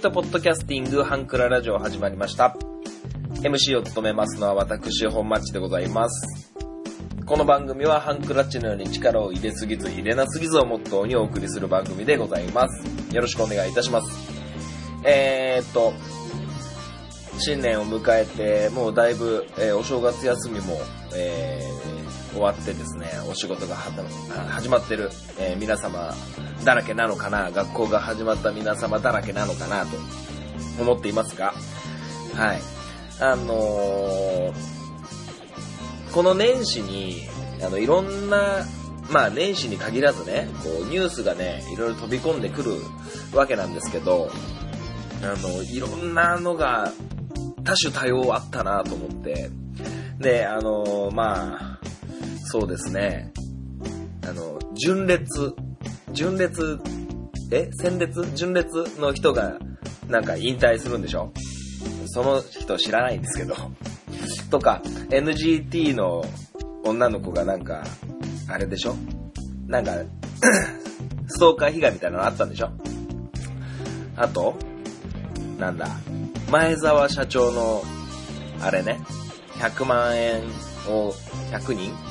ートポッドキャスティングハンクララジオ始まりました。MC を務めますのは私、本マッチでございます。この番組はハンクラッチのように力を入れすぎず入れなすぎずをモットーにお送りする番組でございます。よろしくお願いいたします。えー、っと、新年を迎えて、もうだいぶ、えーお正月休みも、えー終わってですね、お仕事が始まってる、えー皆様だらけなのかな、学校が始まった皆様だらけなのかなと思っていますが、はい。あのーこの年始に、あの、いろんな、まあ年始に限らずね、こう、ニュースがね、いろいろ飛び込んでくるわけなんですけど、あの、いろんなのが多種多様あったなと思って、で、あの、まあ、そうですね、あの、純烈、純烈、え？戦列純烈の人がなんか引退するんでしょ？その人知らないんですけど。とか、NGT の女の子がなんか、あれでしょ？なんか、ストーカー被害みたいなのあったんでしょ？あと、なんだ、前澤社長の、あれね、100万円を100人？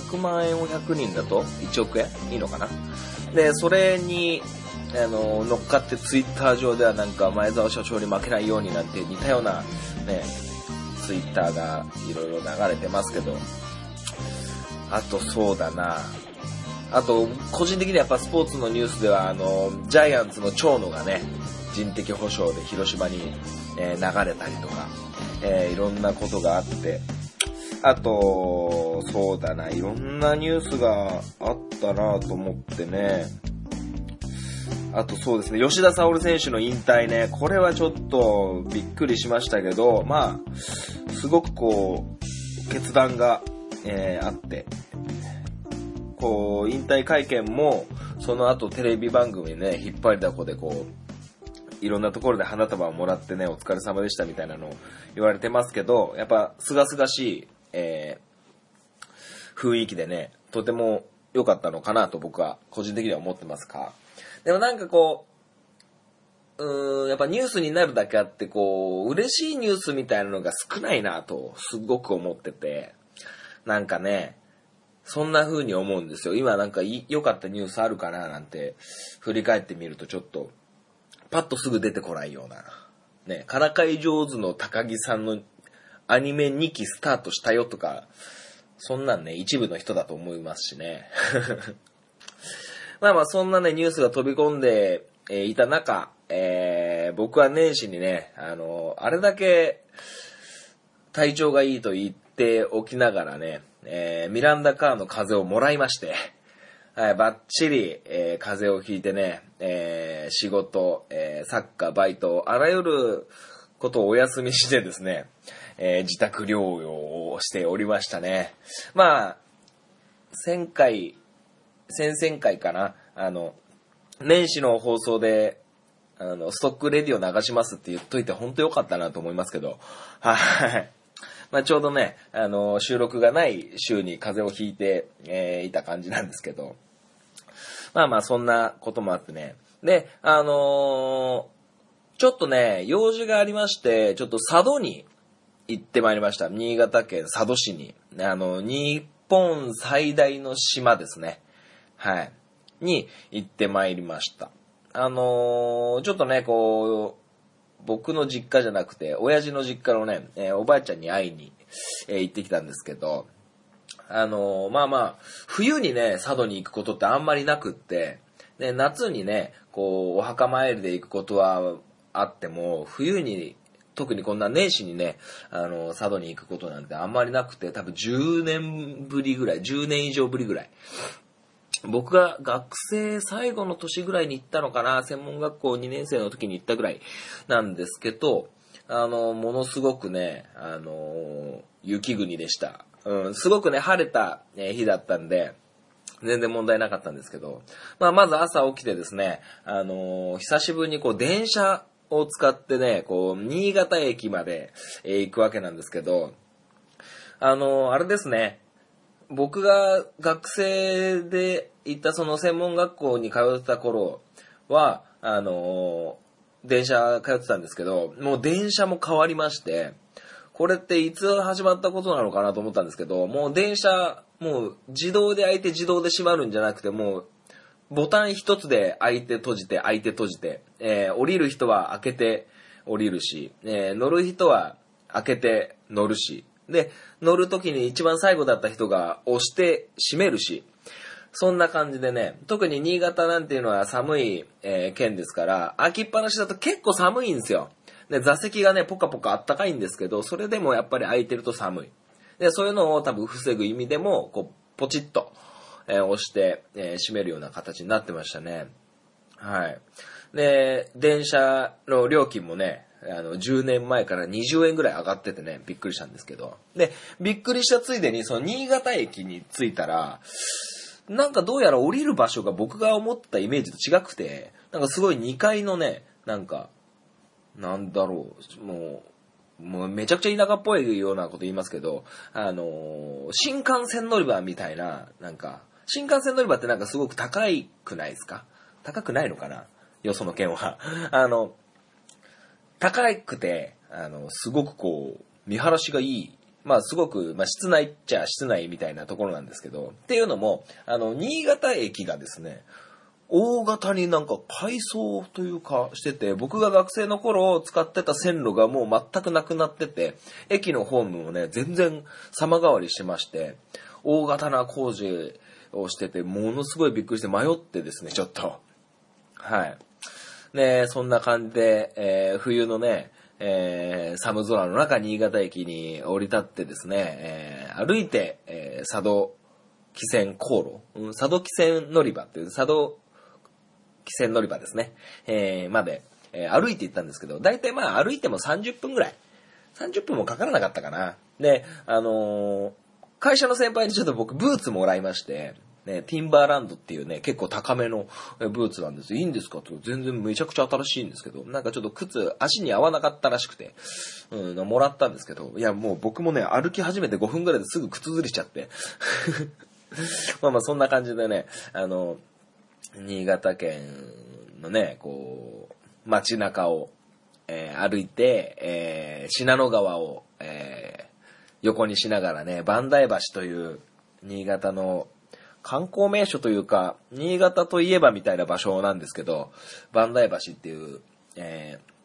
?100 万円を100人だと1億円？いいのかな？で、それに、あの、乗っかってツイッター上ではなんか前澤社長に負けないようになんて似たような、ね、ツイッターがいろいろ流れてますけど、あとそうだな。あと、個人的にはやっぱスポーツのニュースでは、あの、ジャイアンツの長野がね、人的保障で広島に、えー流れたりとか、えーいろんなことがあって、あと、そうだな、いろんなニュースがあったなと思ってね、あとそうですね、吉田沙保選手の引退ね、これはちょっとびっくりしましたけど、まあ、すごくこう、決断が、えーあって、こう、引退会見も、その後テレビ番組ね、引っ張りだこでこう、いろんなところで花束をもらってね、お疲れ様でしたみたいなのを言われてますけど、やっぱ、すがすがしい、えー雰囲気でね、とても良かったのかなと僕は個人的には思ってますか。でもなんかこう、うーん、やっぱニュースになるだけあって、こう、嬉しいニュースみたいなのが少ないなと、すごく思ってて、なんかね、そんな風に思うんですよ。今なんか良かったニュースあるかななんて、振り返ってみるとちょっと、パッとすぐ出てこないような。ね、からかい上手の高木さんのアニメ2期スタートしたよとか、そんなんね、一部の人だと思いますしね。まあまあ、そんなね、ニュースが飛び込んで、えいた中、えー僕は年始にね、あのあれだけ体調がいいと言っておきながらね、えーミランダカーの風をもらいまして、はい、バッチリ、えー風邪をひいてね、えー仕事、えーサッカー、バイト、あらゆることをお休みしてですね、えー自宅療養をしておりましたね。まあ、前回、先々回かな、あの、年始の放送で、あの、ストックレディオ流しますって言っといて本当良かったなと思いますけど、はい。まあちょうどね、あの、収録がない週に風邪をひいて、えーいた感じなんですけど、まあまあそんなこともあってね。で、あのーちょっとね、用事がありまして、ちょっと佐渡に行ってまいりました。新潟県佐渡市に。あの、日本最大の島ですね。はい。に行ってまいりました。あのーちょっとね、こう、僕の実家じゃなくて、親父の実家のね、えーおばあちゃんに会いに、えー行ってきたんですけど、あのまあまあ、冬にね、佐渡に行くことってあんまりなくって、で、夏にね、こう、お墓参りで行くことはあっても、冬に、特にこんな年始にね、あの、佐渡に行くことなんてあんまりなくて、多分10年ぶりぐらい、10年以上ぶりぐらい。僕が学生最後の年ぐらいに行ったのかな、専門学校2年生の時に行ったぐらいなんですけど、あの、ものすごくね、あの、雪国でした。うん、すごくね、晴れたえ日だったんで、全然問題なかったんですけど、まあ、まず朝起きてですね、あの久しぶりにこう、電車を使ってね、こう、新潟駅まで、えー行くわけなんですけど、あのあれですね、僕が学生で行ったその専門学校に通ってた頃は、あの電車通ってたんですけど、もう電車も変わりまして、これっていつ始まったことなのかなと思ったんですけど、もう電車、もう自動で開いて自動で閉まるんじゃなくて、もうボタン一つで開いて閉じて開いて閉じて、えー降りる人は開けて降りるし、えー乗る人は開けて乗るし、で、乗る時に一番最後だった人が押して閉めるし、そんな感じでね、特に新潟なんていうのは寒い、えー県ですから、開きっぱなしだと結構寒いんですよ。で、座席がね、ポカポカあったかいんですけど、それでもやっぱり空いてると寒い。で、そういうのを多分防ぐ意味でも、こう、ポチッと、えー押して、えー閉めるような形になってましたね。はい。で、電車の料金もね、あの、10年前から20円ぐらい上がっててね、びっくりしたんですけど。で、びっくりしたついでに、その新潟駅に着いたら、なんかどうやら降りる場所が僕が思ったイメージと違くて、なんかすごい2階のね、なんか、なんだろう、もう、もうめちゃくちゃ田舎っぽいようなこと言いますけど、あのー新幹線乗り場みたいな、なんか、新幹線乗り場ってなんかすごく高いくないですか？高くないのかな？よその県は。あの、高くて、あの、すごくこう、見晴らしがいい。まあ、すごく、まあ、室内っちゃ室内みたいなところなんですけど、っていうのも、あの、新潟駅がですね、大型になんか改装というかしてて、僕が学生の頃使ってた線路がもう全くなくなってて、駅のホームもね、全然様変わりしてまして、大型な工事をしてて、ものすごいびっくりして迷ってですね、ちょっと。はい。ねそんな感じで、えー冬のね、えー寒空の中、新潟駅に降り立ってですね、えー歩いて、え佐渡汽船航路、うん、佐渡汽船乗り場っていう、佐渡汽船乗り場ですね、えまで、え歩いて行ったんですけど、だいたいまあ歩いても30分ぐらい。30分もかからなかったかな。で、あの会社の先輩にちょっと僕ブーツもらいまして、ね、ティンバーランドっていうね、結構高めのブーツなんです。いいんですか？って全然めちゃくちゃ新しいんですけど、なんかちょっと靴、足に合わなかったらしくて、うん、もらったんですけど、いやもう僕もね、歩き始めて5分ぐらいですぐ靴ずりしちゃって。まあまあそんな感じでね、あの、新潟県のね、こう、街中を、えー歩いて、えー信濃川を、えー横にしながらね、磐梯橋という新潟の観光名所というか、新潟といえばみたいな場所なんですけど、磐梯橋っていう、えー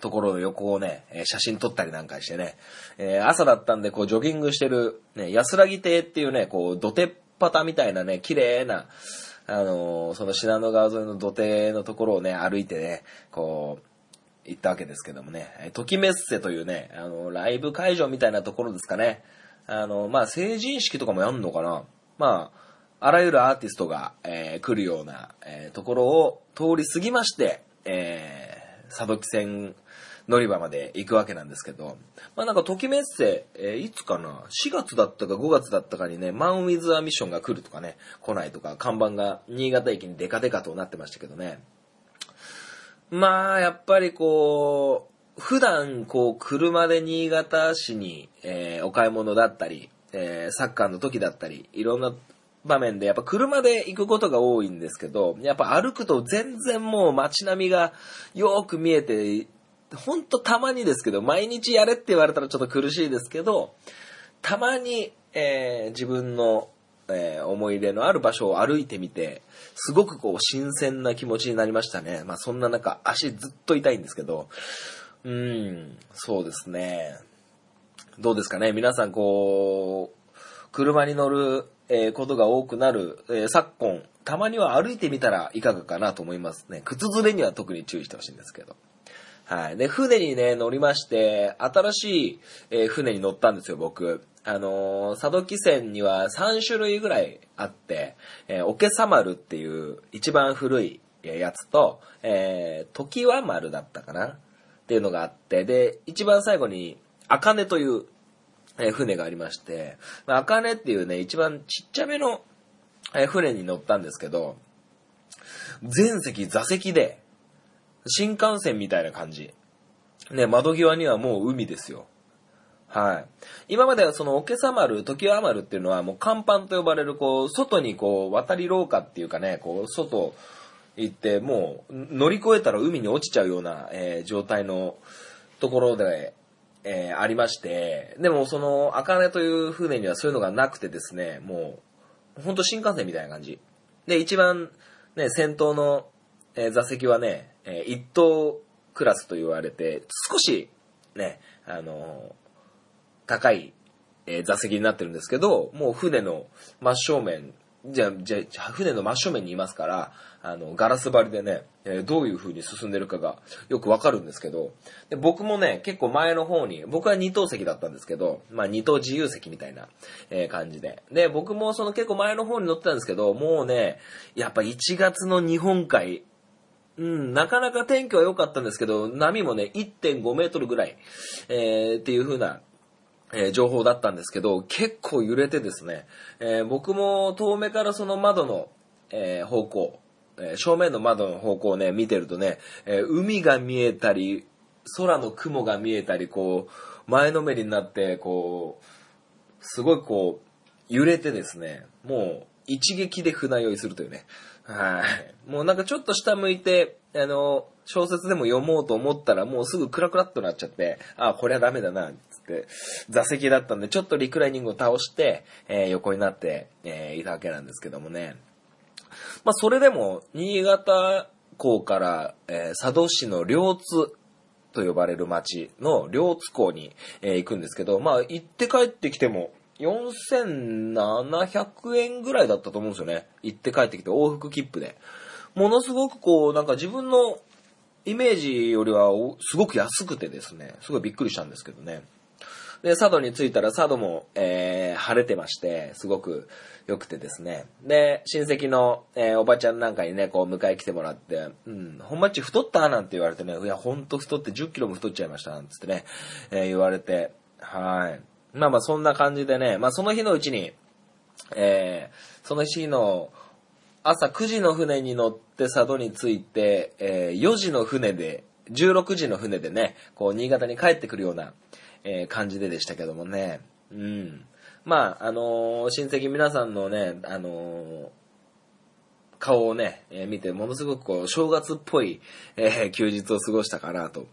ところの横をね、写真撮ったりなんかしてね、えー朝だったんでこうジョギングしてる、ね、安らぎ亭っていうね、こう土手っ端みたいなね、綺麗な、あのーその信濃川沿いの土手のところをね、歩いてね、こう、行ったわけですけどもね、えーときメッセというね、あの、ライブ会場みたいなところですかね。あの、まあ、成人式とかもやんのかなまあ、あらゆるアーティストが、えー来るような、えーところを通り過ぎまして、えー、佐渡汽船乗り場まで行くわけなんですけど、まあなんか、ときメッセ、えーいつかな ?4 月だったか5月だったかにね、マン・ウィズ・ア・ミッションが来るとかね、来ないとか、看板が新潟駅にデカデカとなってましたけどね。まあ、やっぱりこう、普段こう、車で新潟市に、えーお買い物だったり、えーサッカーの時だったり、いろんな場面でやっぱ車で行くことが多いんですけど、やっぱ歩くと全然もう街並みがよく見えて、ほんとたまにですけど、毎日やれって言われたらちょっと苦しいですけど、たまに、えー自分の、えー思い入れのある場所を歩いてみて、すごくこう新鮮な気持ちになりましたね。まあそんな中、足ずっと痛いんですけど、うん、そうですね。どうですかね皆さんこう、車に乗る、えーことが多くなる、えー昨今、たまには歩いてみたらいかがかなと思いますね。靴ずれには特に注意してほしいんですけど。はい。で、船にね、乗りまして、新しい、えー船に乗ったんですよ、僕。あのー佐渡汽船には3種類ぐらいあって、えー、おけさ丸っていう一番古いやつと、えー、時は丸だったかな？っていうのがあって、で、一番最後に、あかねという、えー船がありまして、まあかねっていうね、一番ちっちゃめの、えー船に乗ったんですけど、全席座席で、新幹線みたいな感じ。ね、窓際にはもう海ですよ。はい。今まではその、おけさ丸、時は丸っていうのはもう甲板と呼ばれる、こう、外にこう、渡り廊下っていうかね、こう、外行って、もう乗り越えたら海に落ちちゃうような、えー状態のところで、えーありまして、でもその、あかねという船にはそういうのがなくてですね、もう、ほんと新幹線みたいな感じ。で、一番、ね、先頭の、えー座席はね、えー一等クラスと言われて、少し、ね、あのー高い、え座席になってるんですけど、もう船の真正面、じゃあ、じゃあ、船の真正面にいますから、あの、ガラス張りでね、えどういう風に進んでるかがよくわかるんですけど、で僕もね、結構前の方に、僕は二等席だったんですけど、まあ二等自由席みたいな、え感じで。で、僕もその結構前の方に乗ってたんですけど、もうね、やっぱ1月の日本海、うん、なかなか天気は良かったんですけど、波もね、1.5メートルぐらい、えーっていう風な、え情報だったんですけど、結構揺れてですね、え僕も遠目からその窓の、え方向、え正面の窓の方向をね、見てるとね、え海が見えたり、空の雲が見えたり、こう、前のめりになって、こう、すごいこう、揺れてですね、もう一撃で船酔いするというね。はい。もうなんかちょっと下向いて、あの、小説でも読もうと思ったらもうすぐクラクラっとなっちゃって、あ、これはダメだな、座席だったんでちょっとリクライニングを倒して、えー横になって、えーいたわけなんですけどもね。まあそれでも、新潟港から、えー佐渡市の両津と呼ばれる町の両津港に、えー行くんですけど、まあ行って帰ってきても、4700円ぐらいだったと思うんですよね。行って帰ってきて往復切符で。ものすごくこう、なんか自分のイメージよりはすごく安くてですね、すごいびっくりしたんですけどね。で、佐渡に着いたら佐渡も、えー晴れてまして、すごく良くてですね。で、親戚の、えーおばちゃんなんかにね、こう迎え来てもらって、うん、本町太ったなんて言われてね、いや、ほんと太って10キロも太っちゃいました、なんつってね、えー言われて、はい。まあまあそんな感じでね、まあその日のうちに、えーその日の朝9時の船に乗って佐渡に着いて、えー4時の船で、16時の船でね、こう、新潟に帰ってくるような、えー感じででしたけどもね。うん。まあ、あのー親戚皆さんのね、あのー顔をね、えー見て、ものすごくこう、正月っぽい、え休日を過ごしたかなと、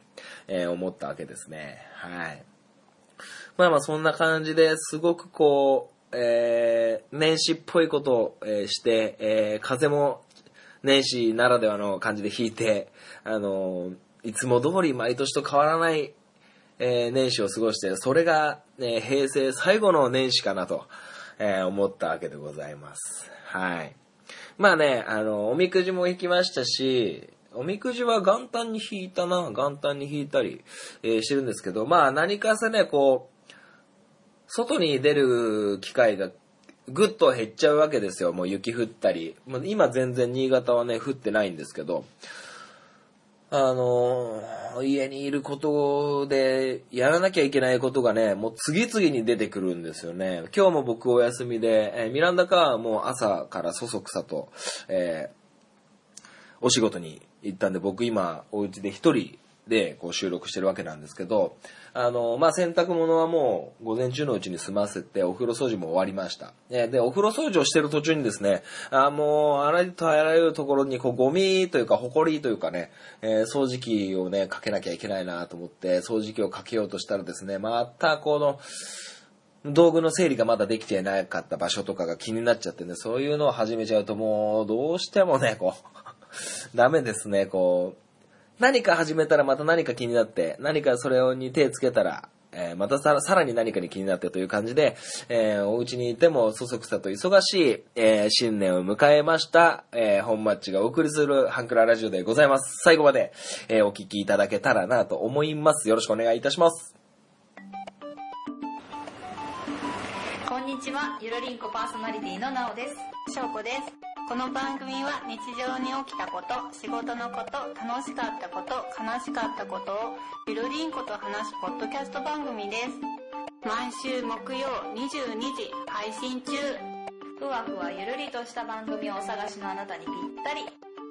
え思ったわけですね。はい。まあまあそんな感じですごくこう、え年始っぽいことを、えして、え風も年始ならではの感じで引いて、あのいつも通り毎年と変わらない、えー年始を過ごして、それが、えー平成最後の年始かなと、えー思ったわけでございます。はい。まあね、あの、おみくじも引きましたし、おみくじは元旦に引いたな、元旦に引いたり、えーしてるんですけど、まあ何かせね、こう、外に出る機会がぐっと減っちゃうわけですよ。もう雪降ったり。今全然新潟はね、降ってないんですけど、あの家にいることでやらなきゃいけないことがね、もう次々に出てくるんですよね。今日も僕お休みで、えーミランダカーはもう朝からそそくさと、えーお仕事に行ったんで、僕今お家で一人でこう収録してるわけなんですけど、あの、まあ、洗濯物はもう午前中のうちに済ませて、お風呂掃除も終わりました。で、お風呂掃除をしてる途中にですね、あもう、あらゆるとあらゆるところにこうゴミというか、埃というかね、えー掃除機をね、かけなきゃいけないなと思って、掃除機をかけようとしたらですね、またこの、道具の整理がまだできてなかった場所とかが気になっちゃってね、そういうのを始めちゃうともう、どうしてもね、こう、ダメですね、こう、何か始めたらまた何か気になって、何かそれに手つけたら、えーまたさらに何かに気になってという感じで、えーお家にいてもそそくさと忙しい、えー新年を迎えました、え本マッチがお送りするハンクララジオでございます。最後まで、えお聞きいただけたらなと思います。よろしくお願いいたします。ちは、ゆるりんこパーソナリティのなおです。しょうこです。この番組は日常に起きたこと、仕事のこと、楽しかったこと、悲しかったことをゆるりんこと話すポッドキャスト番組です。毎週木曜22時配信中。ふわふわゆるりとした番組をお探しのあなたにぴったり。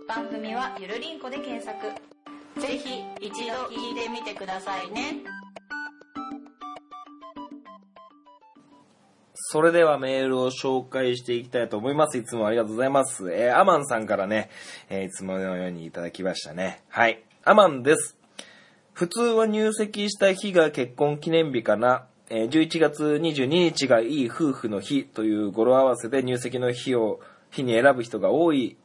番組はゆるりんこで検索。ぜひ一度聞いてみてくださいね。それではメールを紹介していきたいと思います。いつもありがとうございます。えーアマンさんからね、えーいつものようにいただきましたね。はい。アマンです。普通は入籍した日が結婚記念日かな。えー11月22日がいい夫婦の日という語呂合わせで入籍の日を、日に選ぶ人が多い。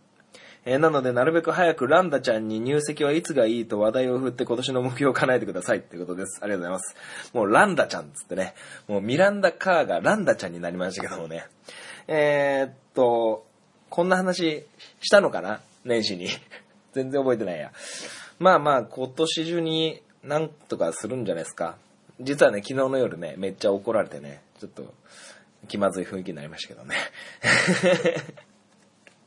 えーなので、なるべく早くランダちゃんに入籍はいつがいいと話題を振って今年の目標を叶えてくださいってことです。ありがとうございます。もうランダちゃんつってね、もうミランダカーがランダちゃんになりましたけどもね。えーっと、こんな話したのかな？年始に。全然覚えてないや。まあまあ、今年中になんとかするんじゃないですか。実はね、昨日の夜ね、めっちゃ怒られてね、ちょっと気まずい雰囲気になりましたけどね。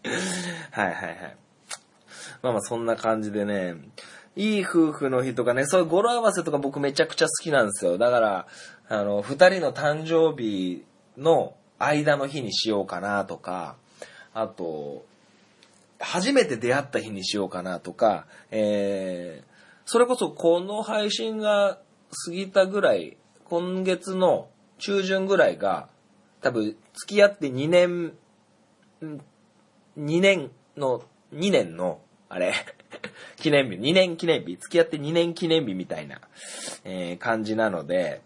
はいはいはい。まあまあそんな感じでね、いい夫婦の日とかね、そういう語呂合わせとか僕めちゃくちゃ好きなんですよ。だから、あの、二人の誕生日の間の日にしようかなとか、あと、初めて出会った日にしようかなとか、えー、それこそこの配信が過ぎたぐらい、今月の中旬ぐらいが、多分付き合って2年、2年の、2年の、あれ、記念日、2年記念日、付き合って2年記念日みたいな、えー感じなので、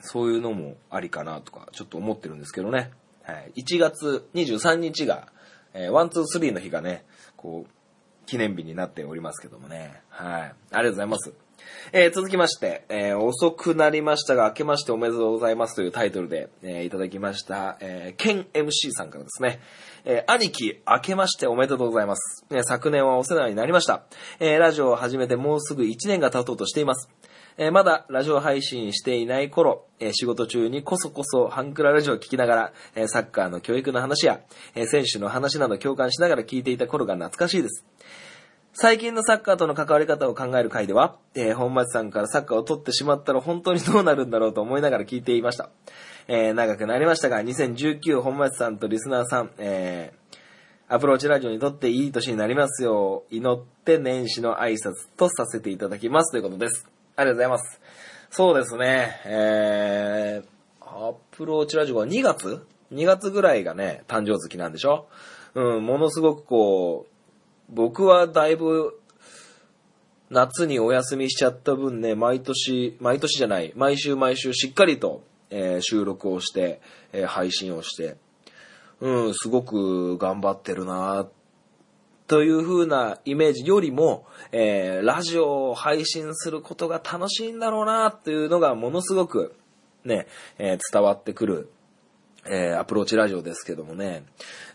そういうのもありかなとか、ちょっと思ってるんですけどね。はい。1月23日が、えー、1、2、3の日がね、こう、記念日になっておりますけどもね。はい。ありがとうございます。えー続きまして、えー遅くなりましたが、明けましておめでとうございますというタイトルで、えーいただきました、えー、ケン MC さんからですね、えー兄貴、明けましておめでとうございます。えー昨年はお世話になりました。えーラジオを始めてもうすぐ1年が経とうとしています。えーまだラジオ配信していない頃、えー仕事中にこそこそハンクララジオを聞きながら、えーサッカーの教育の話や、えー選手の話など共感しながら聞いていた頃が懐かしいです。最近のサッカーとの関わり方を考える回では、えー本町さんからサッカーを取ってしまったら本当にどうなるんだろうと思いながら聞いていました。えー長くなりましたが、2019本町さんとリスナーさん、えーアプローチラジオにとっていい年になりますよう、祈って年始の挨拶とさせていただきますということです。ありがとうございます。そうですね、えー、アプローチラジオは2月 ?2 月ぐらいがね、誕生月なんでしょ？うん、ものすごくこう、僕はだいぶ、夏にお休みしちゃった分ね、毎年、毎年じゃない、毎週毎週しっかりと、えー収録をして、えー配信をして、うん、すごく頑張ってるなという風なイメージよりも、えーラジオを配信することが楽しいんだろうなというのがものすごくね、え伝わってくる、えーアプローチラジオですけどもね、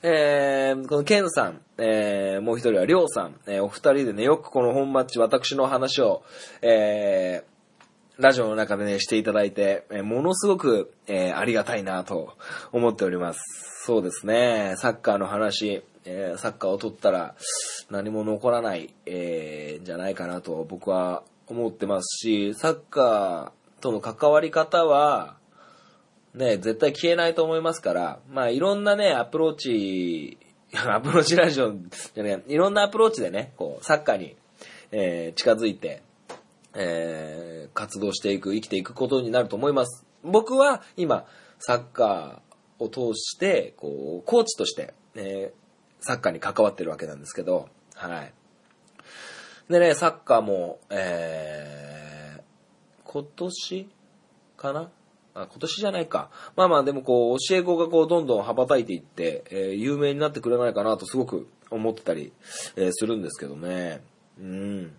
えーこのケンさん、えーもう一人はりょうさん、えーお二人でね、よくこの本マッチ私の話を、えーラジオの中でね、していただいて、えーものすごく、えーありがたいなと思っております。そうですね、サッカーの話、えーサッカーを取ったら何も残らない、えーじゃないかなと僕は思ってますし、サッカーとの関わり方は、ね、絶対消えないと思いますから、まあいろんなね、アプローチ、アプローチラジオじゃね、いろんなアプローチでね、こう、サッカーに、えー近づいて、えー活動していく、生きていくことになると思います。僕は今、サッカーを通して、こう、コーチとして、えーサッカーに関わってるわけなんですけど、はい。でね、サッカーも、えー今年かなあ、今年じゃないか。まあまあ、でもこう、教え子がこう、どんどん羽ばたいていって、えー有名になってくれないかなとすごく思ってたり、えーするんですけどね。うん。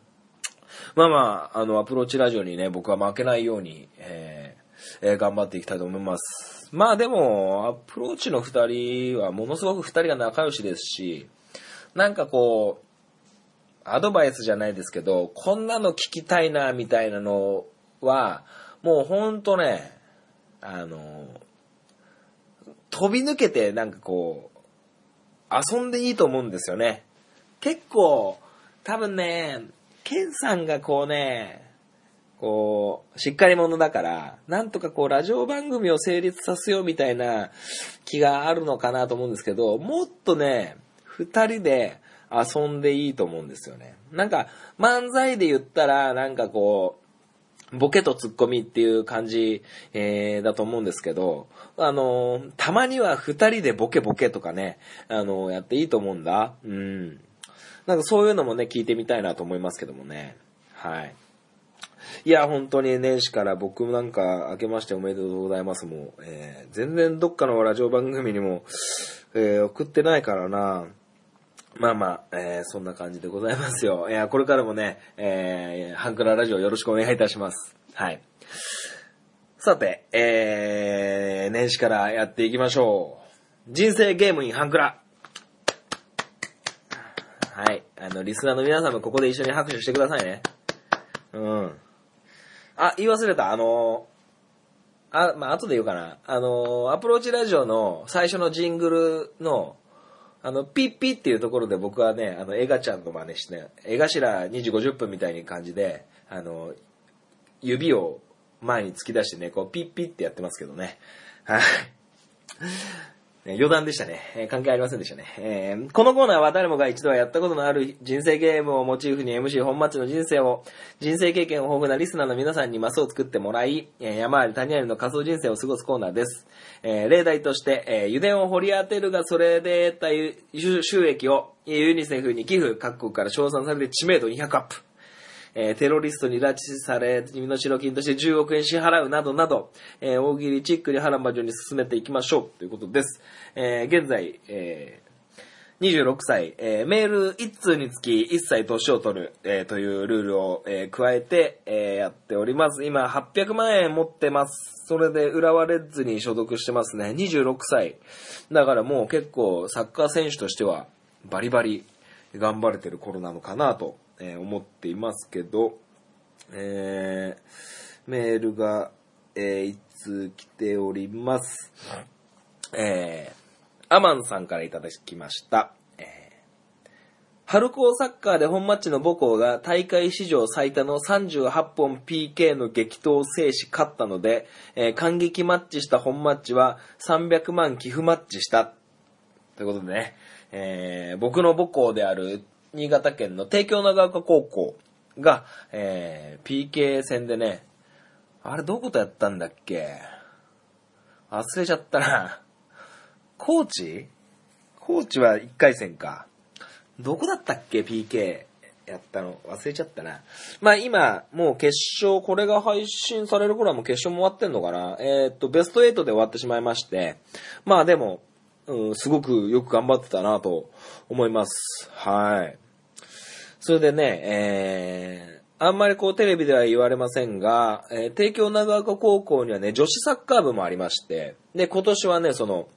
まあまあ、あの、アプローチラジオにね、僕は負けないように、えーえー頑張っていきたいと思います。まあでも、アプローチの二人はものすごく二人が仲良しですし、なんかこう、アドバイスじゃないですけど、こんなの聞きたいな、みたいなのは、もうほんとね、あの、飛び抜けてなんかこう、遊んでいいと思うんですよね。結構、多分ね、ケンさんがこうね、こう、しっかり者だから、なんとかこう、ラジオ番組を成立させようみたいな気があるのかなと思うんですけど、もっとね、二人で遊んでいいと思うんですよね。なんか、漫才で言ったら、なんかこう、ボケとツッコミっていう感じ、えー、だと思うんですけど、あのーたまには二人でボケボケとかね、あのーやっていいと思うんだ。うん。なんかそういうのもね、聞いてみたいなと思いますけどもね。はい。いや、本当に年始から僕なんか明けましておめでとうございますもう、えー全然どっかのラジオ番組にも、えー送ってないからな。まあまあ、えーそんな感じでございますよ。いや、これからもね、えーハンクララジオよろしくお願いいたします。はい。さて、えー、年始からやっていきましょう。人生ゲームインハンクラ。はい。あの、リスナーの皆さんもここで一緒に拍手してくださいね。うん。あ、言い忘れた。あのあ、まあ、後で言うかな。あのアプローチラジオの最初のジングルの、あの、ピッピっていうところで僕はね、あの、エガちゃんの真似してね、エガシラ2時50分みたいな感じで、あの、指を前に突き出してね、こう、ピッピってやってますけどね。はい。余談でしたね。関係ありませんでしたね。えーこのコーナーは誰もが一度はやったことのある人生ゲームをモチーフに MC 本マッチの人生を、人生経験豊富なリスナーの皆さんにマスを作ってもらい、え山あり谷ありの仮想人生を過ごすコーナーです。えー例題として、えー油田を掘り当てるがそれで得た収収益をユニセフに寄付、各国から称賛されて知名度200アップ。えーテロリストに拉致され、身代金として10億円支払うなどなど、えー大喜利チックに波乱万丈に進めていきましょうということです。えー現在、えー26歳、えーメール1通につき1歳年を取る、えーというルールを、えー加えて、えやっております。今800万円持ってます。それで浦和レッズに所属してますね。26歳。だからもう結構サッカー選手としてはバリバリ頑張れてる頃なのかなと、えー思っていますけど、えーメールが、えー、通来ております。えー、アマンさんからいただきました。え春高サッカーで本マッチの母校が大会史上最多の38本 PK の激闘を制し勝ったので、えー感激マッチした本マッチは300万寄付マッチした。ということでね、えー僕の母校である新潟県の帝京長岡高校が、えー PK 戦でね、あれどことやったんだっけ？忘れちゃったな。高知高知は1回戦か。どこだったっけ ?PK やったの。忘れちゃったな。まあ今、もう決勝、これが配信される頃はもう決勝も終わってんのかな。えーっと、ベスト8で終わってしまいまして。まあでも、うん、すごくよく頑張ってたなと思います。はい。それでね、えー、あんまりこうテレビでは言われませんが、えー帝京長岡高校にはね、女子サッカー部もありまして、で、今年はね、その、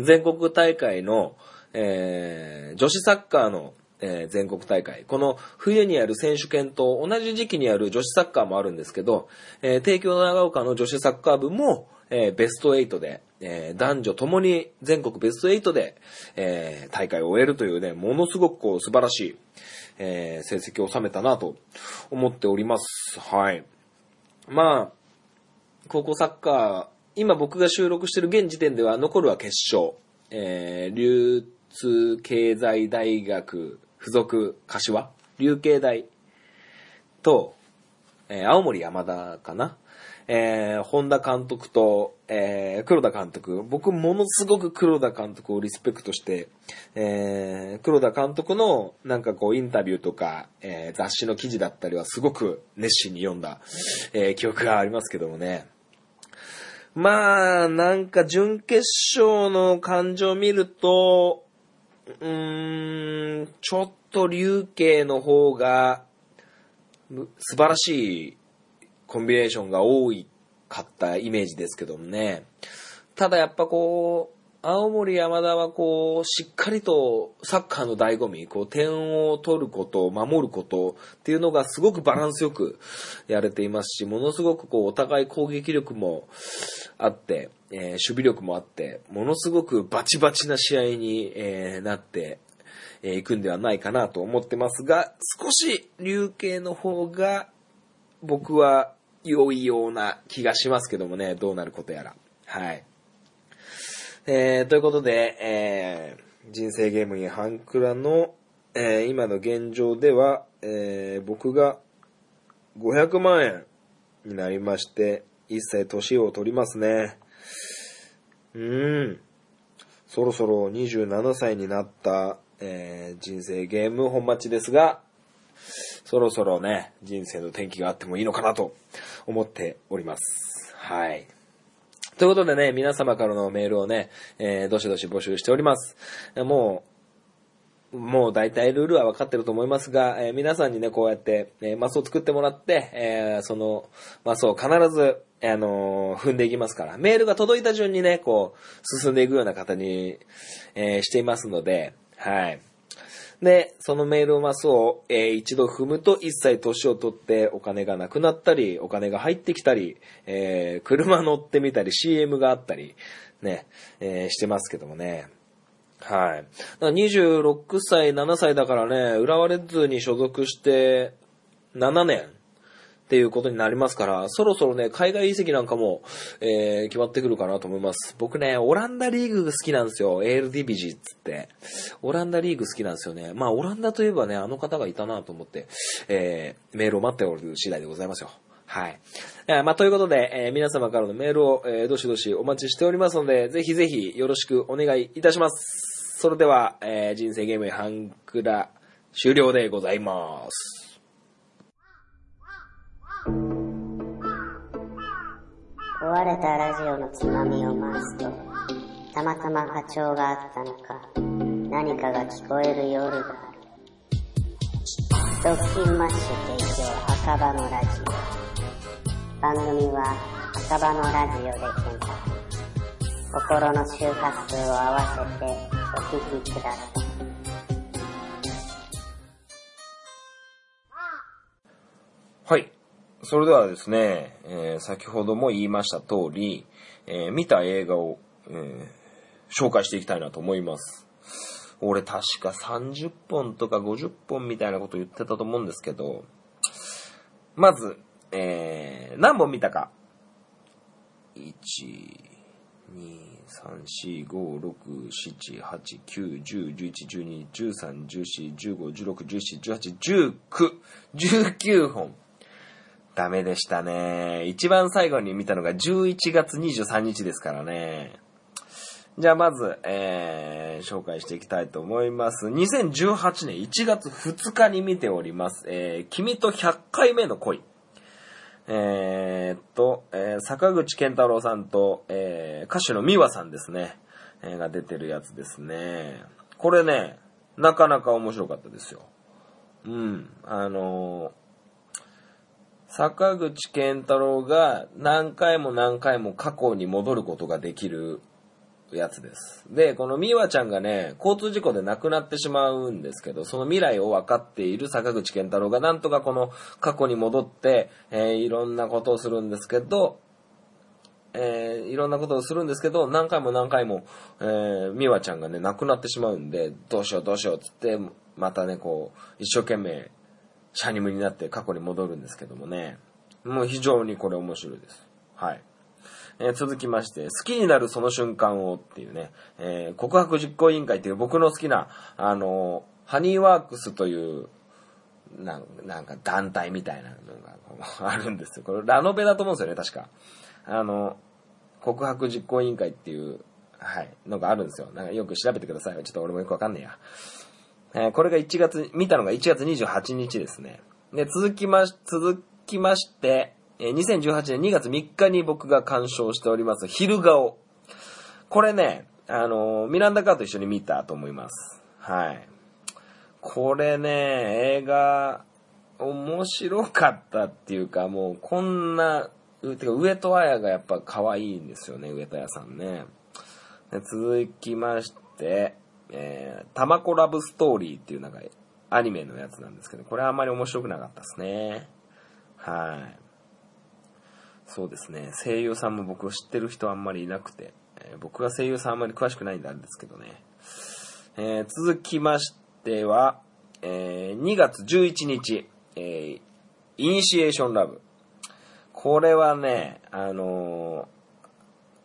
全国大会の、えー女子サッカーの、えー全国大会。この冬にある選手権と同じ時期にある女子サッカーもあるんですけど、えー帝京長岡の女子サッカー部も、えーベスト8で、えー男女ともに全国ベスト8で、えー大会を終えるというね、ものすごくこう素晴らしい、えー成績を収めたなと思っております。はい。まあ、高校サッカー、今僕が収録してる現時点では残るは決勝。えー、流通経済大学附属柏流経大と、えー青森山田かな。えー、本田監督と、えー、黒田監督。僕、ものすごく黒田監督をリスペクトして、えー、黒田監督の、なんかこう、インタビューとか、えー雑誌の記事だったりはすごく熱心に読んだ、えー記憶がありますけどもね。まあ、なんか準決勝の感情を見ると、うーん、ちょっと竜慶の方が、素晴らしいコンビネーションが多かったイメージですけどもね。ただやっぱこう、青森山田はこう、しっかりとサッカーの醍醐味、こう、点を取ること、守ることっていうのがすごくバランスよくやれていますし、ものすごくこう、お互い攻撃力もあって、えー守備力もあって、ものすごくバチバチな試合に、えーなって、えーいくんではないかなと思ってますが、少し流慶の方が僕は良いような気がしますけどもね、どうなることやら。はい。えー、ということで、えー、人生ゲームインハンクラの、えー今の現状では、えー僕が500万円になりまして、一歳年を取りますね。うーん。そろそろ27歳になった、えー人生ゲーム本町ですが、そろそろね、人生の転機があってもいいのかなと思っております。はい。ということでね、皆様からのメールをね、えーどしどし募集しております。もう、もう大体ルールは分かってると思いますが、えー皆さんにね、こうやって、えーマスを作ってもらって、えーそのマスを必ず、あの踏んでいきますから、メールが届いた順にね、こう、進んでいくような方に、えしていますので、はい。で、そのメールマスを、えー一度踏むと一切年を取ってお金がなくなったり、お金が入ってきたり、えー車乗ってみたり、CM があったり、ね、えーしてますけどもね。はい。だから26歳、7歳だからね、浦和レッズに所属して7年っていうことになりますから、そろそろね、海外移籍なんかも、えー決まってくるかなと思います。僕ね、オランダリーグが好きなんですよ。エールディビジっつって。オランダリーグ好きなんですよね。まあ、オランダといえばね、あの方がいたなと思って、えーメールを待っておる次第でございますよ。はい。えーまあ、ということで、えー皆様からのメールを、えーどしどしお待ちしておりますので、ぜひぜひよろしくお願いいたします。それでは、えー人生ゲームハンクラ終了でございます。壊れたラジオのつまみを回すと、たまたま波長があったのか、何かが聞こえる夜がある。ドッキンマッシュ提供赤羽のラジオ。番組は赤羽のラジオで検索。心の周波数を合わせてお聞きください。はい。それではですね、えー先ほども言いました通り、えー見た映画を、えー紹介していきたいなと思います。俺確か30本とか50本みたいなこと言ってたと思うんですけど、まず、えー何本見たか。1、2、3、4、5、6、7、8、9、10、11、12、13、14、15、16、17、18、19、19本。ダメでしたね。一番最後に見たのが11月23日ですからね。じゃあまず、えー、紹介していきたいと思います。2018年1月2日に見ております。えー、君と100回目の恋。えー、っと、えー坂口健太郎さんと、えー歌手の美和さんですね。えーが出てるやつですね。これね、なかなか面白かったですよ。うん。あのー坂口健太郎が何回も何回も過去に戻ることができるやつです。で、この美和ちゃんがね、交通事故で亡くなってしまうんですけど、その未来を分かっている坂口健太郎がなんとかこの過去に戻って、えーいろんなことをするんですけど、えーいろんなことをするんですけど、何回も何回も、えー、美和ちゃんがね、亡くなってしまうんで、どうしようどうしようっつって、またね、こう、一生懸命、シャニムになって過去に戻るんですけどもね、もう非常にこれ面白いです。はい。えー続きまして、好きになるその瞬間をっていうね、えー告白実行委員会っていう僕の好きな、あのーハニーワークスという、なんなんか団体みたいなのがあるんですよ。これラノベだと思うんですよね、確か。あの、告白実行委員会っていう、はい、のがあるんですよ。なんかよく調べてください。ちょっと俺もよくわかんねえや。えーこれが1月、見たのが1月28日ですね。で、続きまし、続きまして、えー2018年2月3日に僕が鑑賞しております、昼顔。これね、あのーミランダカーと一緒に見たと思います。はい。これね、映画、面白かったっていうか、もうこんな、てか上戸彩がやっぱ可愛いんですよね、上戸彩さんね。続きまして、えー、タマコラブストーリーっていうなんかアニメのやつなんですけど、これはあんまり面白くなかったですね。はい。そうですね。声優さんも僕を知ってる人あんまりいなくて、えー僕が声優さんあんまり詳しくないんであれですけどね。えー続きましては、えー2月11日、えイニシエーションラブ。これはね、あの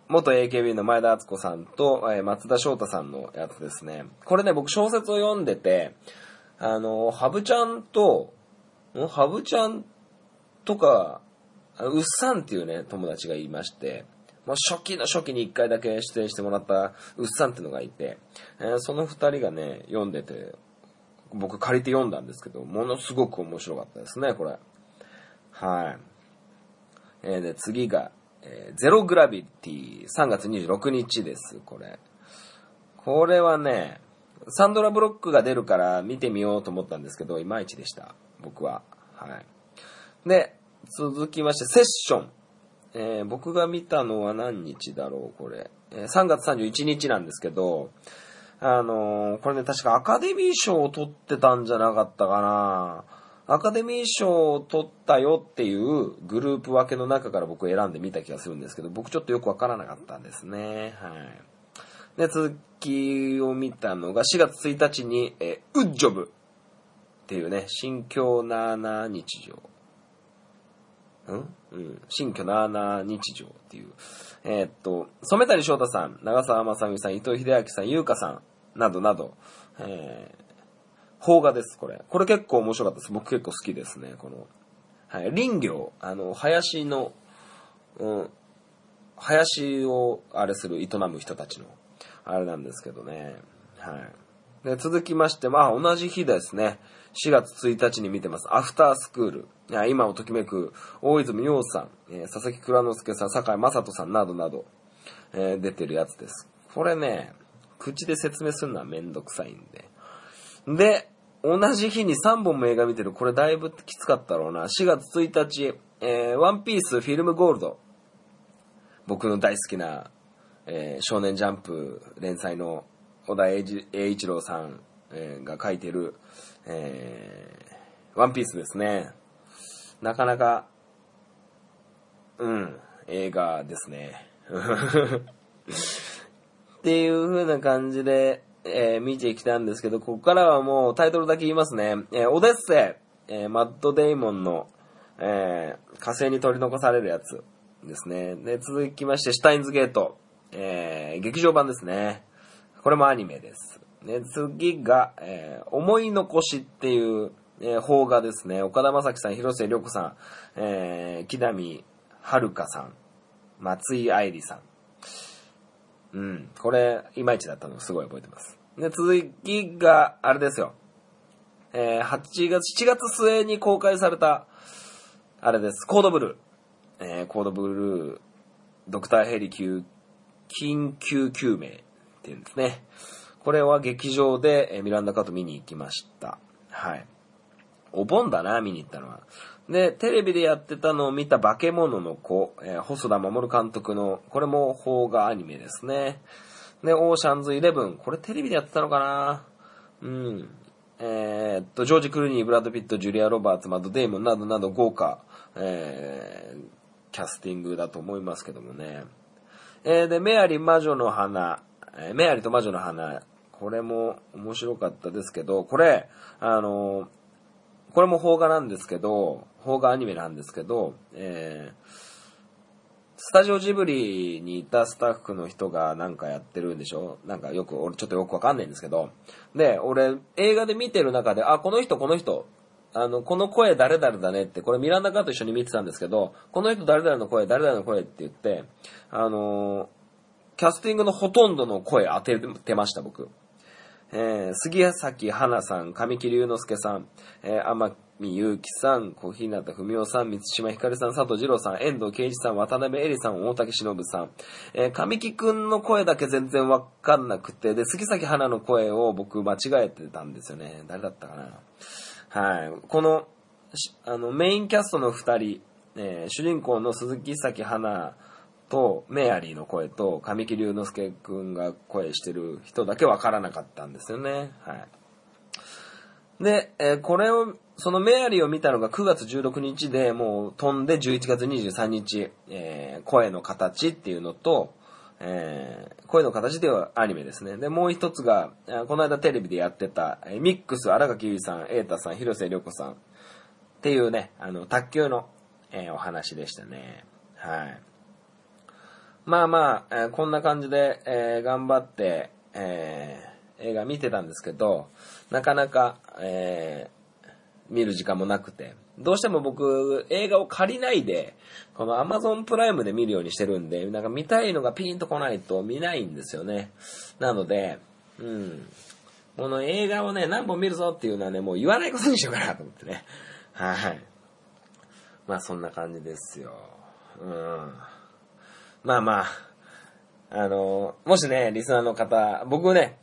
元 AKB の前田敦子さんと、えー松田翔太さんのやつですね。これね、僕小説を読んでて、あのハブちゃんと、ハブちゃんとか、うっさんっていうね、友達がいまして、もう初期の初期に一回だけ出演してもらったうっさんっていうのがいて、えーその二人がね、読んでて、僕借りて読んだんですけど、ものすごく面白かったですね、これ。はい。えーで、次が、えーゼログラビティ、3月26日です、これ。これはね、サンドラブロックが出るから見てみようと思ったんですけど、いまいちでした、僕は。はい。で、続きまして、セッション。えー僕が見たのは何日だろう、これ。えー3月31日なんですけど、あのーこれね、確かアカデミー賞を取ってたんじゃなかったかな。アカデミー賞を取ったよっていうグループ分けの中から僕選んでみた気がするんですけど、僕ちょっとよくわからなかったんですね。はい。で、続きを見たのが4月1日に、えウッジョブっていうね、新居なーなー日常。ん？うん。新居なーなー日常っていう。えーっと、染谷翔太さん、長澤まさみさん、伊藤秀明さん、優香さん、などなど、えー、邦画です、これ。これ結構面白かったです。僕結構好きですね、この。はい。林業、あの、林の、うん、林をあれする、営む人たちの、あれなんですけどね。はい。で、続きまして、まあ、同じ日ですね。4月1日に見てます。アフタースクール。いや今をときめく、大泉洋さん、えー佐々木蔵之介さん、坂井正人さんなどなど、えー出てるやつです。これね、口で説明するのはめんどくさいんで。で、同じ日に3本も映画見てる。これだいぶきつかったろうな。4月1日、えーワンピースフィルムゴールド。僕の大好きな、えー少年ジャンプ連載の小田栄一郎さん、えーが書いてる、えーワンピースですね。なかなか、うん、映画ですね。っていう風な感じで、えー見てきたんですけど、ここからはもうタイトルだけ言いますね。えーオデッセイ、えーマッドデイモンの、えー火星に取り残されるやつですね。で、続きまして、シュタインズゲート、えー劇場版ですね。これもアニメです。ね、次が、えー思い残しっていう、えー邦画ですね。岡田将生さん、広末涼子さん、えー木南遥さん、松井愛理さん。うん。これ、いまいちだったのすごい覚えてます。で、続きが、あれですよ。えー8月、7月末に公開された、あれです。コードブルー。えーコードブルー、ドクターヘリ級、緊急救命っていうんですね。これは劇場で、えーミランダカート見に行きました。はい。お盆だな、見に行ったのは。で、テレビでやってたのを見た化け物の子、えー細田守監督の、これも邦画アニメですね。で、オーシャンズイレブン、これテレビでやってたのかな？うん。えーっと、ジョージ・クルーニー、ブラッド・ピット、ジュリア・ロバーツ、マッド・デイモンなどなど豪華、えーキャスティングだと思いますけどもね。えーで、メアリー魔女の花、えーメアリーと魔女の花、これも面白かったですけど、これ、あのこれも邦画なんですけど、邦画アニメなんですけど、えースタジオジブリにいたスタッフの人がなんかやってるんでしょ？なんかよく、俺ちょっとよくわかんないんですけど、で、俺映画で見てる中で、あ、この人この人、あの、この声誰々だねって、これミランダカーと一緒に見てたんですけど、この人誰々の声、誰々の声って言って、あのーキャスティングのほとんどの声当ててました、僕。えー杉崎花さん、神木隆之介さん、えー天海祐希さん、小日向文夫さん、満島ひかりさん、佐藤二郎さん、遠藤圭一さん、渡辺恵里さん、大竹しのぶさん、えー神木くんの声だけ全然わかんなくて、で、杉崎花の声を僕間違えてたんですよね。誰だったかな。はい。この、あの、メインキャストの二人、えー主人公の鈴木咲花とメアリーの声と神木隆之介くんが声してる人だけわからなかったんですよね。はい。で、えーこれを、そのメアリーを見たのが9月16日で、もう飛んで11月23日、えー声の形っていうのと、えー声の形ではアニメですね。で、もう一つが、あーこの間テレビでやってた、えミックス、荒垣結衣さん、瑛太さん、広瀬涼子さんっていうね、あの、卓球の、えお話でしたね。はい。まあまあ、えーこんな感じで、えー頑張って、えー映画見てたんですけど、なかなか、え見る時間もなくて、どうしても僕、映画を借りないで、この Amazon プライムで見るようにしてるんで、なんか見たいのがピンとこないと見ないんですよね。なので、うん。この映画をね、何本見るぞっていうのはね、もう言わないことにしようかなと思ってね。はい。まあそんな感じですよ。うん。まあまあ、あの、もしね、リスナーの方、僕ね、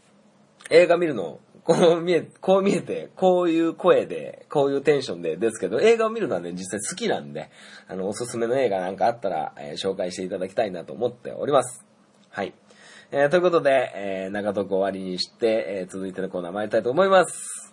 映画見るの、こう見え、こう見えて、こういう声で、こういうテンションでですけど、映画を見るのはね、実際好きなんで、あの、おすすめの映画なんかあったら、えー、紹介していただきたいなと思っております。はい。えー、ということで、えー、長トーク終わりにして、えー、続いてのコーナー参りたいと思います。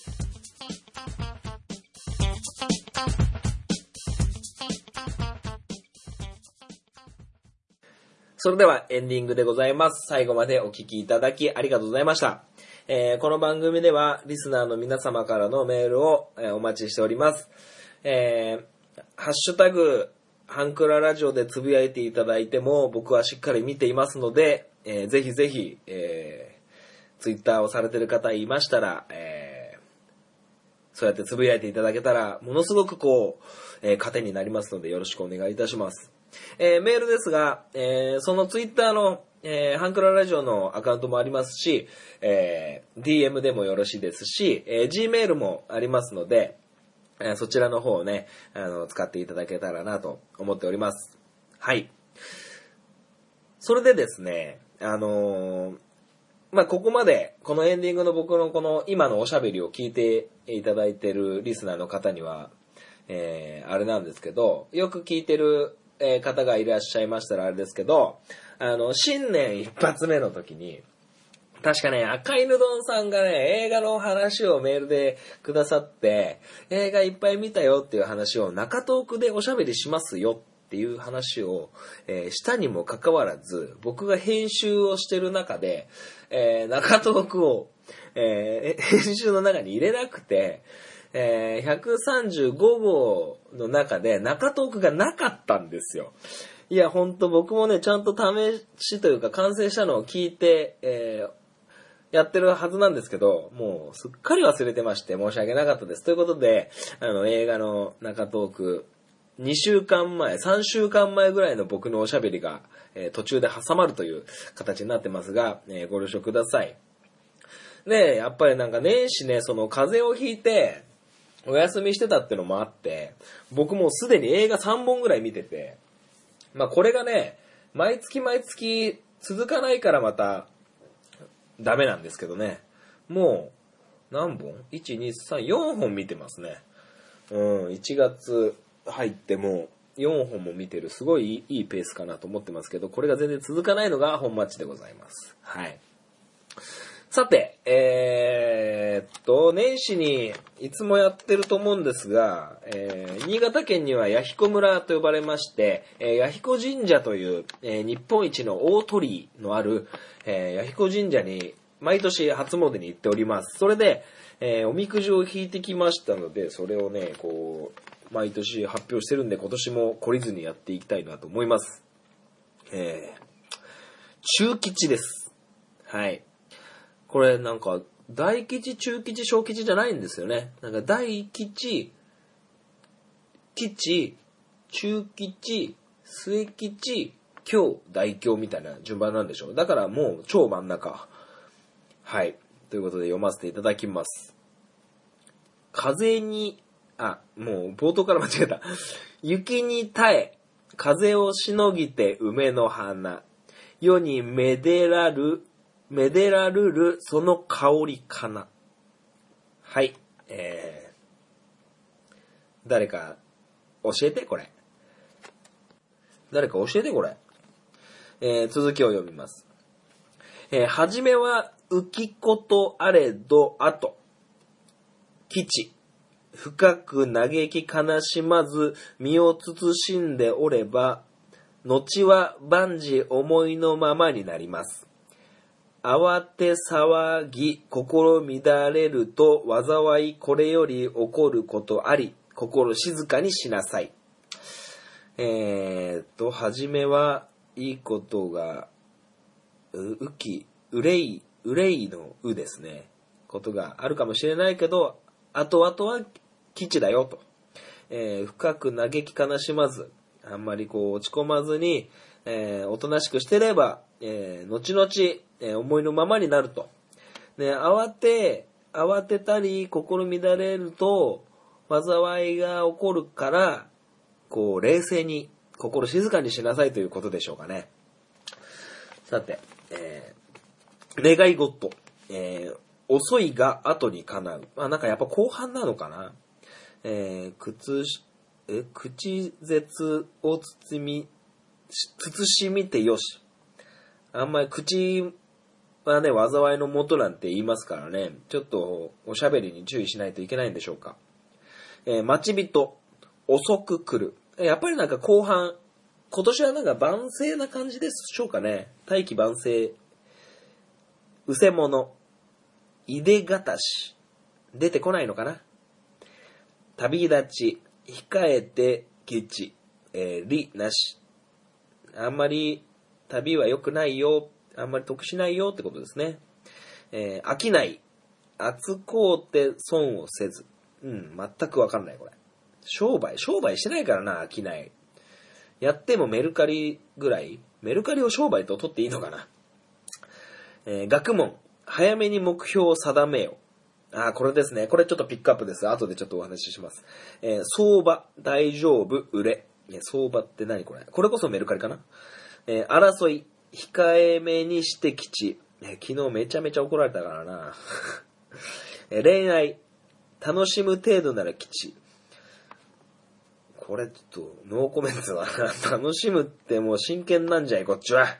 それではエンディングでございます。最後までお聴きいただきありがとうございました。えー、この番組ではリスナーの皆様からのメールを、え、お待ちしております。えー、ハッシュタグ、ハンクララジオでつぶやいていただいても僕はしっかり見ていますので、えー、ぜひぜひ、えー、ツイッターをされてる方いましたら、えー、そうやってつぶやいていただけたら、ものすごくこう、えー、糧になりますのでよろしくお願いいたします。えー、メールですが、えー、そのツイッターの、えー、ハンクララジオのアカウントもありますし、え、DM でもよろしいですし、え、Gmail もありますので、え、そちらの方をね、あの、使っていただけたらなと思っております。はい。それでですね、あの、ま、ここまで、このエンディングの僕のこの今のおしゃべりを聞いていただいてるリスナーの方には、え、あれなんですけど、よく聞いてるえ方がいらっしゃいましたらあれですけど、あの、新年一発目の時に、確かね、赤犬丼さんがね、映画の話をメールでくださって、映画いっぱい見たよっていう話を中トークでおしゃべりしますよっていう話を、えー、したにもかかわらず、僕が編集をしてる中で、えー、中トークを、えー、編集の中に入れなくて、えー、135号の中で中トークがなかったんですよ。いや、ほんと僕もね、ちゃんと試しというか完成したのを聞いて、えー、やってるはずなんですけど、もうすっかり忘れてまして申し訳なかったです。ということで、あの、映画の中トーク、2週間前、3週間前ぐらいの僕のおしゃべりが、えー、途中で挟まるという形になってますが、えー、ご了承ください。で、やっぱりなんか年始ね、その風邪をひいて、お休みしてたってのもあって、僕もうすでに映画3本ぐらい見てて、まあこれがね、毎月毎月続かないからまたダメなんですけどね。もう、何本 ?1、2、3、4本見てますね。うん、1月入っても4本も見てる、すごいいいペースかなと思ってますけど、これが全然続かないのが本マッチでございます。はい。さて、えー、っと、年始にいつもやってると思うんですが、えー、新潟県には弥彦村と呼ばれまして、えー、弥彦神社という、えー、日本一の大鳥居のある、えー、弥彦神社に毎年初詣に行っております。それで、えー、おみくじを引いてきましたので、それをね、こう、毎年発表してるんで、今年も懲りずにやっていきたいなと思います。えー、中吉です。はい。これなんか、大吉、中吉、小吉じゃないんですよね。なんか大吉、吉、中吉、末吉、今日、大凶みたいな順番なんでしょう。だからもう超真ん中。はい。ということで読ませていただきます。風に、あ、もう冒頭から間違えた。雪に耐え、風をしのぎて梅の花。世にめでらるメデラルル、その香りかな。はい。えー、誰か教えて、これ。誰か教えて、これ。えー続きを読みます。えーはじめは浮きことあれどあと。基地。深く嘆き悲しまず身を慎んでおれば、後は万事思いのままになります。慌て騒ぎ、心乱れると、災いこれより起こることあり、心静かにしなさい。えーっと、はじめはいいことが、う、うき、うれい、うれいのうですね。ことがあるかもしれないけど、後々は基地だよと。えー深く嘆き悲しまず、あんまりこう落ち込まずに、えーおとなしくしてれば、えー後々、えー思いのままになると。ね、慌て、慌てたり、心乱れると、災いが起こるから、こう、冷静に、心静かにしなさいということでしょうかね。さて、えー願い事。えー遅いが後にかなう。まあなんかやっぱ後半なのかな。えー、靴し、え、口舌を包み、慎みてよし。あんまり口はね、災いのもとなんて言いますからね、ちょっとおしゃべりに注意しないといけないんでしょうか。えー待ち人、遅く来る。やっぱりなんか後半、今年はなんか万世な感じでしょうかね。大器晩成。うせ者、いでがたし。出てこないのかな旅立ち、控えて、吉、えー、り、なし。あんまり旅は良くないよ、あんまり得しないよってことですね。えー飽きない、厚こうて損をせず。うん、全くわかんないこれ。商売、商売してないからな、飽きない。やってもメルカリぐらいメルカリを商売と取っていいのかなえー学問、早めに目標を定めよ。あー、これですね。これちょっとピックアップです。後でちょっとお話しします。えー相場、大丈夫、売れ。いや、相場って何これこれこそメルカリかなえー争い、控えめにして吉。えー昨日めちゃめちゃ怒られたからな。えー恋愛、楽しむ程度なら吉。これちょっと、ノーコメントだな。楽しむってもう真剣なんじゃい、こっちは。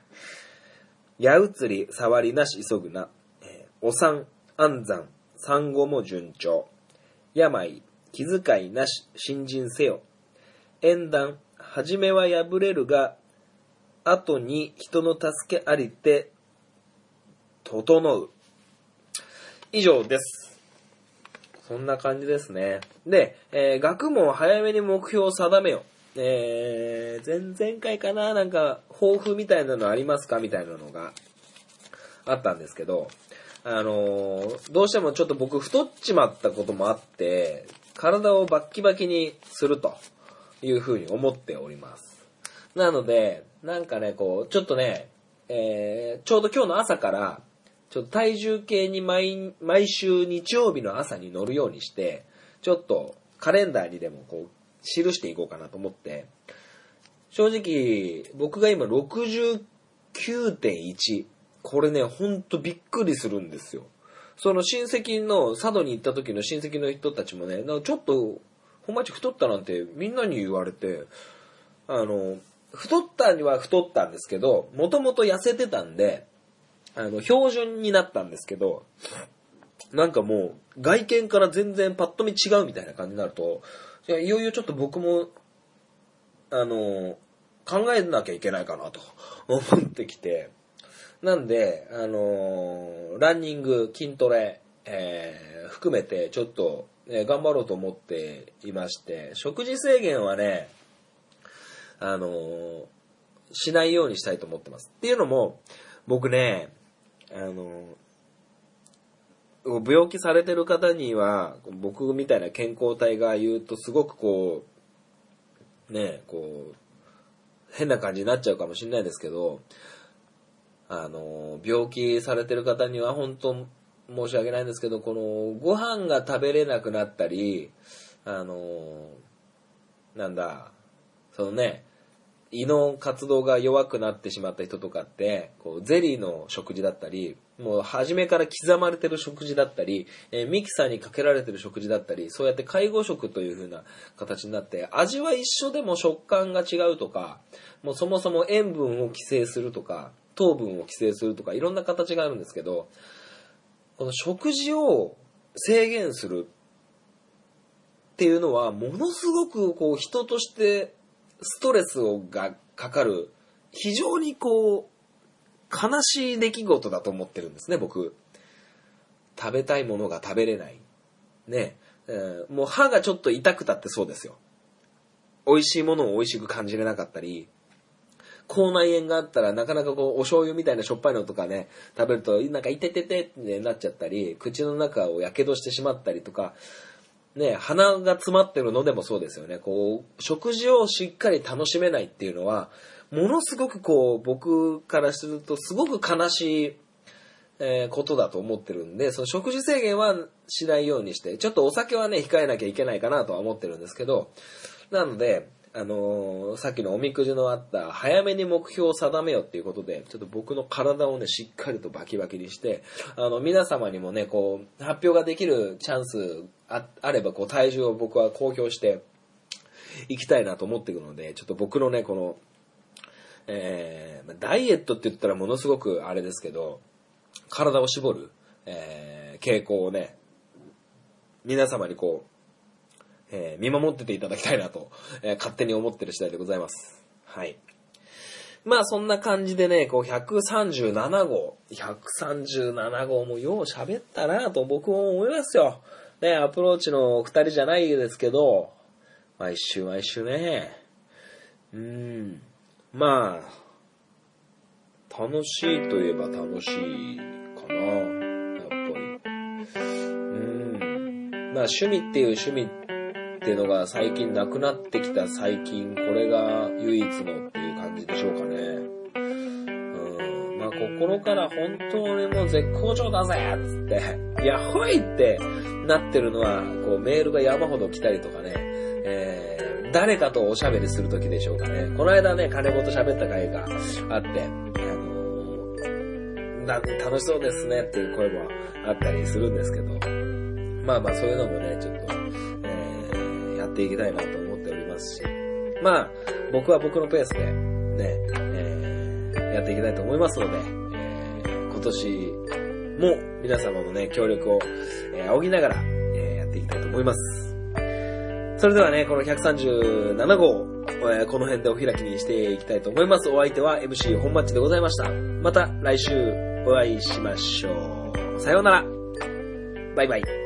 矢移り、触りなし、急ぐな。えーお産、安産、産後も順調。病、気遣いなし、新人せよ。縁談、はじめは破れるが、後に人の助けありて、整う。以上です。そんな感じですね。で、えー学問を早めに目標を定めよ。えー、前々回かななんか、抱負みたいなのありますか？みたいなのがあったんですけど、あのーどうしてもちょっと僕太っちまったこともあって、体をバッキバキにするというふうに思っております。なので、なんかね、こう、ちょっとね、えーちょうど今日の朝から、ちょっと体重計に毎毎週日曜日の朝に乗るようにして、ちょっとカレンダーにでもこう、記していこうかなと思って、正直、僕が今69.1。これね、ほんとびっくりするんですよ。その親戚の、佐渡に行った時の親戚の人たちもね、ちょっと、ほんまち太ったなんてみんなに言われて、あの、太ったには太ったんですけど、もともと痩せてたんで、あの、標準になったんですけど、なんかもう、外見から全然パッと見違うみたいな感じになると、いよいよちょっと僕も、あの、考えなきゃいけないかなと 思ってきて、なんで、あのランニング、筋トレ、えー含めてちょっと、えー頑張ろうと思っていまして、食事制限はね、あのしないようにしたいと思ってます。っていうのも、僕ね、あの病気されてる方には、僕みたいな健康体が言うとすごくこう、ね、こう、変な感じになっちゃうかもしれないですけど、あの、病気されてる方には本当申し訳ないんですけど、このご飯が食べれなくなったり、あの、なんだ、そのね、胃の活動が弱くなってしまった人とかって、こう、ゼリーの食事だったり、もう初めから刻まれてる食事だったり、えーミキサーにかけられてる食事だったり、そうやって介護食という風な形になって、味は一緒でも食感が違うとか、もうそもそも塩分を規制するとか、糖分を規制するとか、いろんな形があるんですけど、この食事を制限するっていうのは、ものすごくこう人としてストレスをがかかる、非常にこう、悲しい出来事だと思ってるんですね、僕。食べたいものが食べれない。ね。えーもう歯がちょっと痛くたってそうですよ。美味しいものを美味しく感じれなかったり、口内炎があったらなかなかこうお醤油みたいなしょっぱいのとかね、食べるとなんかいてててってなっちゃったり、口の中をやけどしてしまったりとか、ね、鼻が詰まってるのでもそうですよね。こう、食事をしっかり楽しめないっていうのは、ものすごくこう、僕からするとすごく悲しい、えーことだと思ってるんで、その食事制限はしないようにして、ちょっとお酒はね、控えなきゃいけないかなとは思ってるんですけど、なので、あのーさっきのおみくじのあった、早めに目標を定めよっていうことで、ちょっと僕の体をね、しっかりとバキバキにして、あの、皆様にもね、こう、発表ができるチャンスああれば、こう、体重を僕は公表していきたいなと思っているので、ちょっと僕のね、この、えーダイエットって言ったらものすごくあれですけど、体を絞る、えー傾向をね、皆様にこう、えー見守ってていただきたいなと、えー勝手に思ってる次第でございます。はい。まあそんな感じでね、こう137号、137号もよう喋ったなと僕も思いますよ。ね、アプローチのお二人じゃないですけど、毎週毎週ね、うん、まあ、楽しいといえば楽しいかな、やっぱり。うん。まあ趣味っていう趣味っていうのが最近なくなってきた最近、これが唯一のっていう感じでしょうかね。うん。まあ心から本当にもう絶好調だぜっつって、やっほいってなってるのは、こうメールが山ほど来たりとかね、えー誰かとおしゃべりするときでしょうかね。この間ね、金子と喋った会があって、あのーな楽しそうですねっていう声もあったりするんですけど、まあまあそういうのもね、ちょっと、っていきたいなと思っておりますし、まあ僕は僕のペースでね、えーやっていきたいと思いますので、えー今年も皆様のね、協力を、えー仰ぎながら、えーやっていきたいと思います。それではね、この137号、えーこの辺でお開きにしていきたいと思います。お相手は MC 本マッチでございました。また来週お会いしましょう。さようなら。バイバイ。